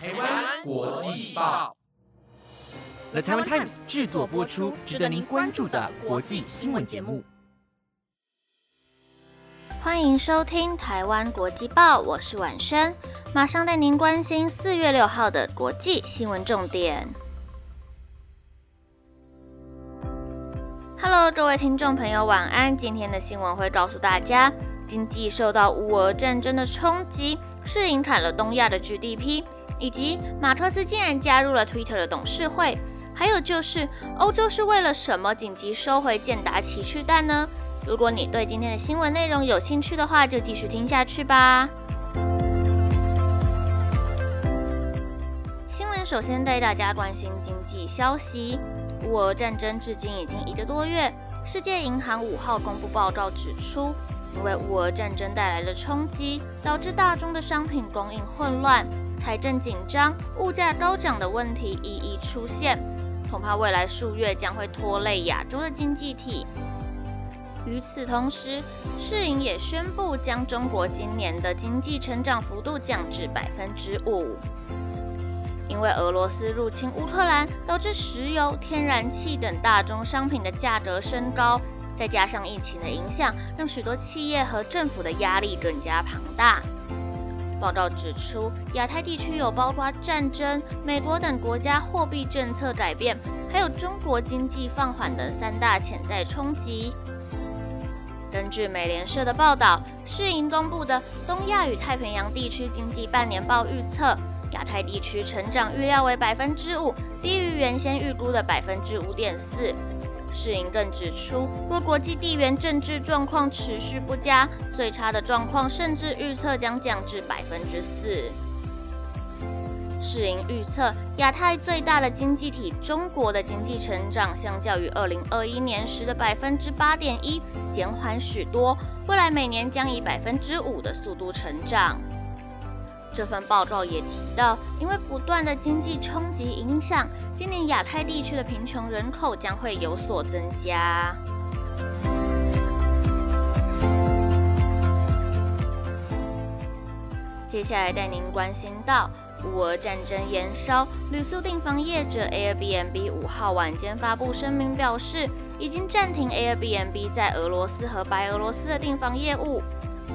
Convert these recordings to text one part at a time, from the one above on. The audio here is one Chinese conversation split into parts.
台湾国际报，The Taiwan Times 制作播出，值得您关注的国际新闻节目。欢迎收听台湾国际报，我是婉萱，马上带您关心四月六号的国际新闻重点。Hello，各位听众朋友，晚安。今天的新闻会告诉大家，经济受到乌俄战争的冲击，是影响了东亚的 GDP，以及马克思竟然加入了 Twitter 的董事会。还有就是，欧洲是为了什么紧急收回健达奇趣蛋呢？如果你对今天的新闻内容有兴趣的话，就继续听下去吧。新闻首先带大家关心经济消息。乌俄战争至今已经一个多月。世界银行五号公布报告指出，因为乌俄战争带来的冲击，导致大宗的商品供应混乱、财政紧张、物价高涨的问题一一出现，恐怕未来数月将会拖累亚洲的经济体。与此同时，世银也宣布将中国今年的经济成长幅度降至百分之五。因为俄罗斯入侵乌克兰，导致石油、天然气等大宗商品的价格升高，再加上疫情的影响，让许多企业和政府的压力更加庞大。报告指出，亚太地区有包括战争、美国等国家货币政策改变，还有中国经济放缓的三大潜在冲击。根据美联社的报道，世银公布的东亚与太平洋地区经济半年报预测。亚太地区成长预料为百分之五，低于原先预估的百分之五点四。世银更指出，若国际地缘政治状况持续不佳，最差的状况甚至预测将降至百分之四。世银预测，亚太最大的经济体中国的经济成长，相较于二零二一年时的百分之八点一，减缓许多，未来每年将以百分之五的速度成长。这份报告也提到，因为不断的经济冲击影响，今年亚太地区的贫穷人口将会有所增加。接下来带您关心到乌俄战争延烧，旅宿订房业者 Airbnb 五号晚间发布声明表示，已经暂停 Airbnb 在俄罗斯和白俄罗斯的订房业务。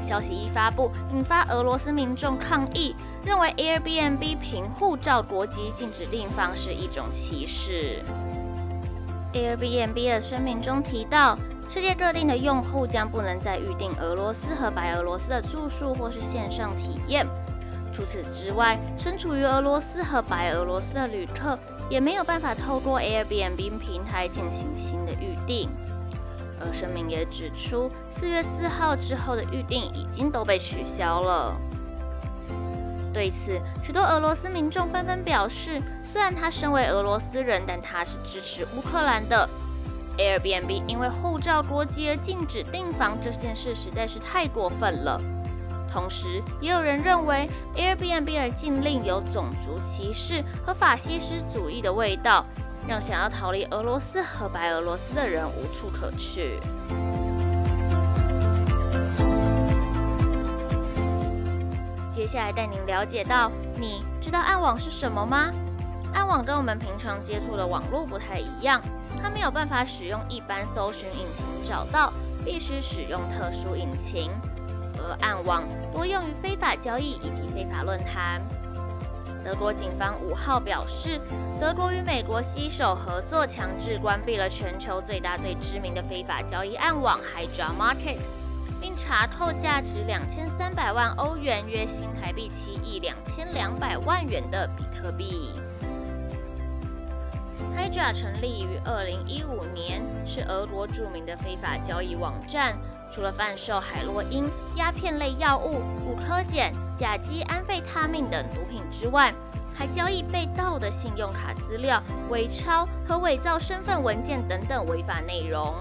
消息一发布，引发俄罗斯民众抗议，认为 Airbnb 凭护照国籍禁止订房是一种歧视。Airbnb 的声明中提到，世界各地的用户将不能再预订俄罗斯和白俄罗斯的住宿或是线上体验。除此之外，身处于俄罗斯和白俄罗斯的旅客也没有办法透过 Airbnb 平台进行新的预订。而声明也指出，四月四号之后的预定已经都被取消了。对此，许多俄罗斯民众纷纷表示，虽然他身为俄罗斯人，但他是支持乌克兰的。Airbnb 因为护照国籍而禁止订房这件事实在是太过分了。同时，也有人认为 Airbnb 的禁令有种族歧视和法西斯主义的味道。让想要逃离俄罗斯和白俄罗斯的人无处可去。接下来带您了解到，你知道暗网是什么吗？暗网跟我们平常接触的网络不太一样，它没有办法使用一般搜寻引擎找到，必须使用特殊引擎。而暗网多用于非法交易以及非法论坛。德国警方五号表示，德国与美国携手合作，强制关闭了全球最大最知名的非法交易暗网 Hydra Market，并查扣价值两千三百万欧元（约新台币七亿两千两百万元）的比特币。Hydra 成立于二零一五年，是俄国著名的非法交易网站。除了贩售海洛因、鸦片类药物、骨科碱、甲基安非他命等毒品之外，还交易被盗的信用卡资料、伪钞和伪造身份文件等等违法内容。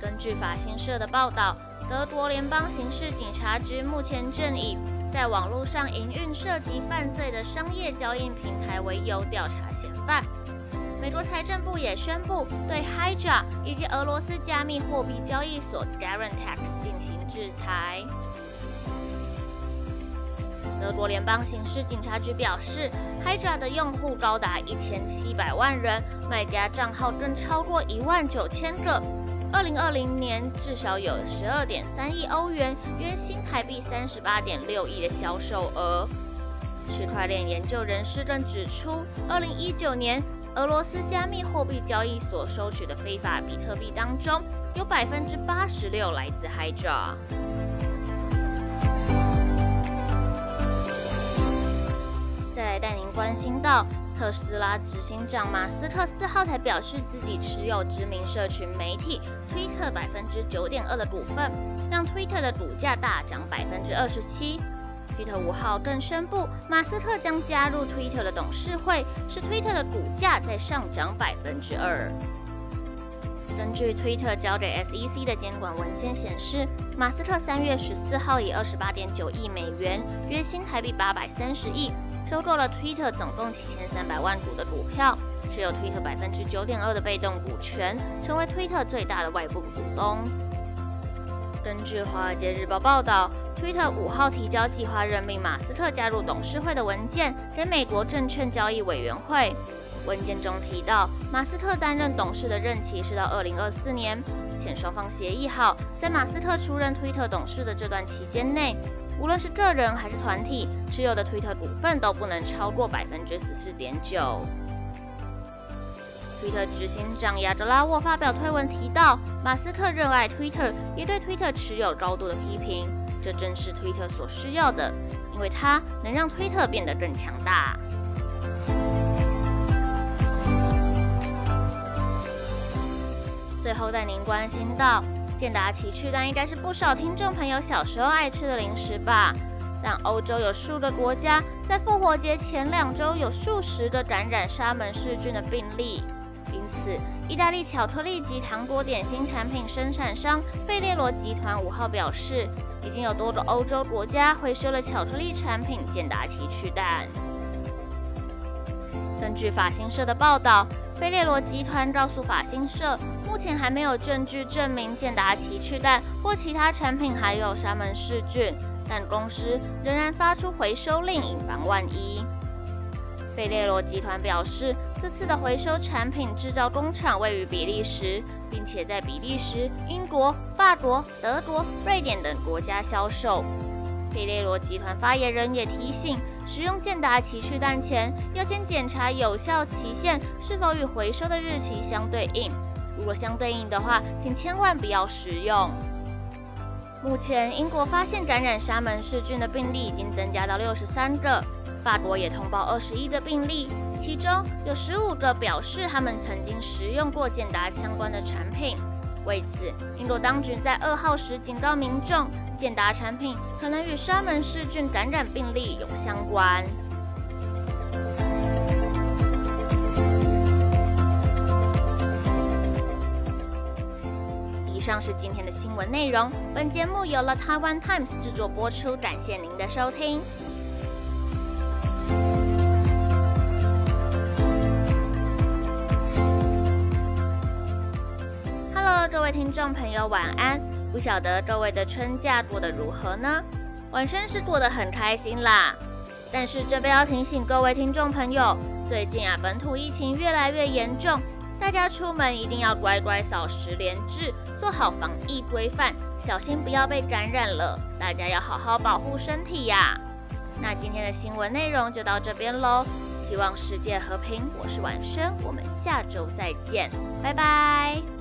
根据法新社的报道，德国联邦刑事警察局目前正以在网络上营运涉及犯罪的商业交易平台为由调查嫌犯。美国财政部也宣布对 Hydra 以及俄罗斯加密货币交易所 Garantex 进行制裁。德国联邦刑事警察局表示，Hydra 的用户高达一千七百万人，卖家账号更超过一万九千个。二零二零年至少有十二点三亿欧元（约新台币三十八点六亿）的销售额。区块链研究人士更指出，二零一九年俄罗斯加密货币交易所收取的非法比特币当中，有百分之八十六来自 Hydra。再来带您关心到，特斯拉执行长马斯克四号才表示自己持有知名社群媒体推特百分之九点二的股份，让推特的股价大涨百分之二十七。Twitter 五号更宣布，马斯克将加入 Twitter 的董事会，使 Twitter 的股价再上涨百分之二。根据 Twitter 交给 SEC 的监管文件显示，马斯克三月十四号以二十八点九亿美元（约新台币八百三十亿）。收购了 Twitter 总共七千三百万股的股票，持有 Twitter 百分之九点二的被动股权，成为 Twitter 最大的外部股东。根据《华尔街日报》报道，Twitter 五号提交计划任命马斯克加入董事会的文件给美国证券交易委员会。文件中提到，马斯克担任董事的任期是到二零二四年，且双方协议好，在马斯克出任 Twitter 董事的这段期间内。无论是个人还是团体持有的推特股份都不能超过百分之十四点九。推特执行长亚德拉沃发表推文提到，马斯克热爱 Twitter，也对 Twitter 持有高度的批评。这正是推特所需要的，因为它能让推特变得更强大。最后带您关心到。健达奇趣蛋应该是不少听众朋友小时候爱吃的零食吧？但欧洲有数个国家在复活节前两周有数十个感染沙门氏菌的病例，因此意大利巧克力及糖果点心产品生产商费列罗集团五号表示，已经有多个欧洲国家回收了巧克力产品健达奇趣蛋。根据法新社的报道，费列罗集团告诉法新社。目前还没有证据证明健达奇趣蛋或其他产品含有沙门氏菌，但公司仍然发出回收令，以防万一。费列罗集团表示，这次的回收产品制造工厂位于比利时，并且在比利时、英国、法国、德国、瑞典等国家销售。佩列罗集团发言人也提醒，使用健达奇趣蛋前，要先检查有效期限是否与回收的日期相对应。如果相对应的话，请千万不要食用。目前，英国发现感染沙门氏菌的病例已经增加到六十三个，法国也通报二十一个病例，其中有十五个表示他们曾经食用过健达相关的产品。为此，英国当局在二号时警告民众，健达产品可能与沙门氏菌感染病例有相关。以上是今天的新闻内容。本节目由了台湾 Times 制作播出，感谢您的收听。各位听众朋友，晚安。不晓得各位的春假过得如何呢？晚生是过得很开心啦。但是这边要提醒各位听众朋友，最近啊，本土疫情越来越严重。大家出门一定要乖乖扫十连制，做好防疫规范，小心不要被感染了。大家要好好保护身体呀。那今天的新闻内容就到这边喽，希望世界和平。我是晚生，我们下周再见，拜拜。